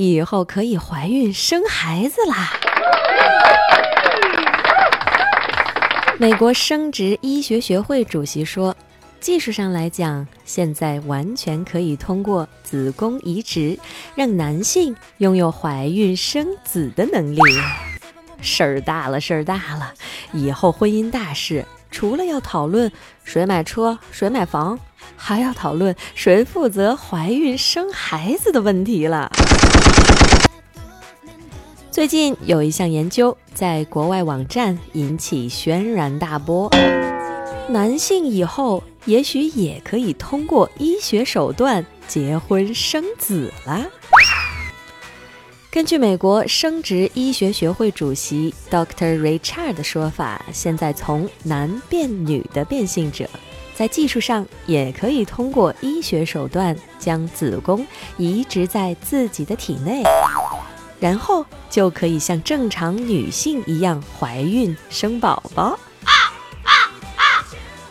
以后可以怀孕生孩子啦！美国生殖医学学会主席说：“技术上来讲，现在完全可以通过子宫移植，让男性拥有怀孕生子的能力。事儿大了，事儿大了！以后婚姻大事，除了要讨论谁买车、谁买房。”还要讨论谁负责怀孕生孩子的问题了。最近有一项研究在国外网站引起轩然大波，男性以后也许也可以通过医学手段结婚生子了。根据美国生殖医学学会主席 Dr. Richard 的说法，现在从男变女的变性者。在技术上也可以通过医学手段将子宫移植在自己的体内，然后就可以像正常女性一样怀孕生宝宝。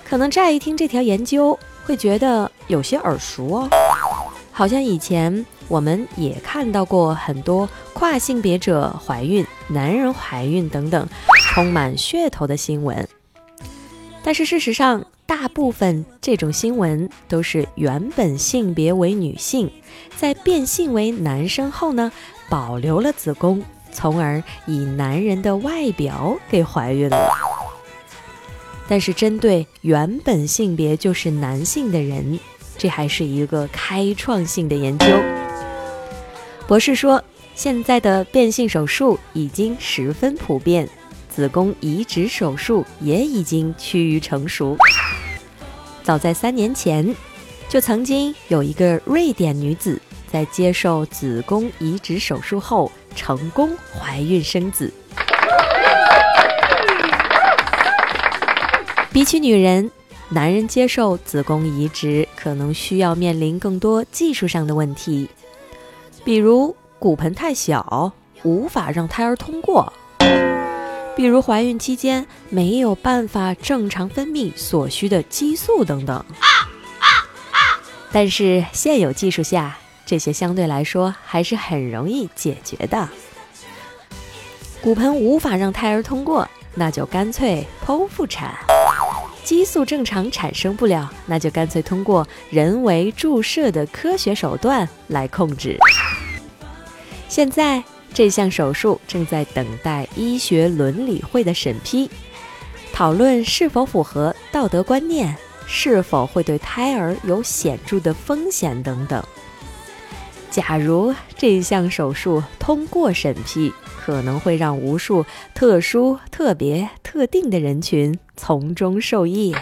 可能乍一听这条研究会觉得有些耳熟哦，好像以前我们也看到过很多跨性别者怀孕、男人怀孕等等充满噱头的新闻，但是事实上。大部分这种新闻都是原本性别为女性，在变性为男生后呢，保留了子宫，从而以男人的外表给怀孕了。但是针对原本性别就是男性的人，这还是一个开创性的研究。博士说，现在的变性手术已经十分普遍，子宫移植手术也已经趋于成熟。早在三年前，就曾经有一个瑞典女子在接受子宫移植手术后成功怀孕生子。比起女人，男人接受子宫移植可能需要面临更多技术上的问题，比如骨盆太小，无法让胎儿通过。比如怀孕期间没有办法正常分泌所需的激素等等，但是现有技术下，这些相对来说还是很容易解决的。骨盆无法让胎儿通过，那就干脆剖腹产；激素正常产生不了，那就干脆通过人为注射的科学手段来控制。现在。这项手术正在等待医学伦理会的审批，讨论是否符合道德观念，是否会对胎儿有显著的风险等等。假如这项手术通过审批，可能会让无数特殊、特别、特定的人群从中受益，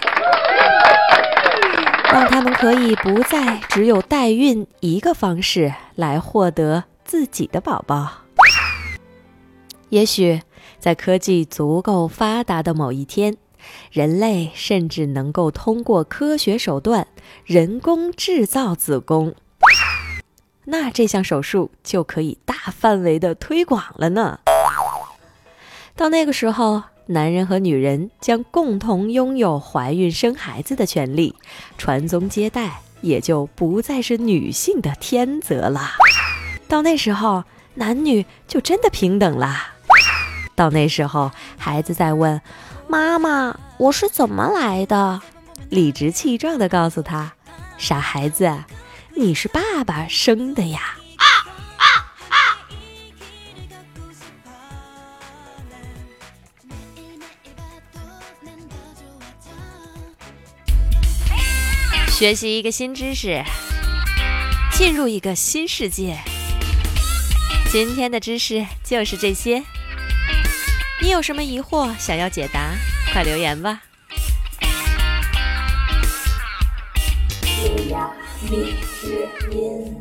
让他们可以不再只有代孕一个方式来获得自己的宝宝。也许在科技足够发达的某一天，人类甚至能够通过科学手段人工制造子宫，那这项手术就可以大范围的推广了呢。到那个时候，男人和女人将共同拥有怀孕生孩子的权利，传宗接代也就不再是女性的天责了。到那时候，男女就真的平等了。到那时候，孩子在问妈妈：“我是怎么来的？”理直气壮地告诉他：“傻孩子，你是爸爸生的呀。”学习一个新知识，进入一个新世界。今天的知识就是这些。你有什么疑惑想要解答？快留言吧！优雅蜜之音。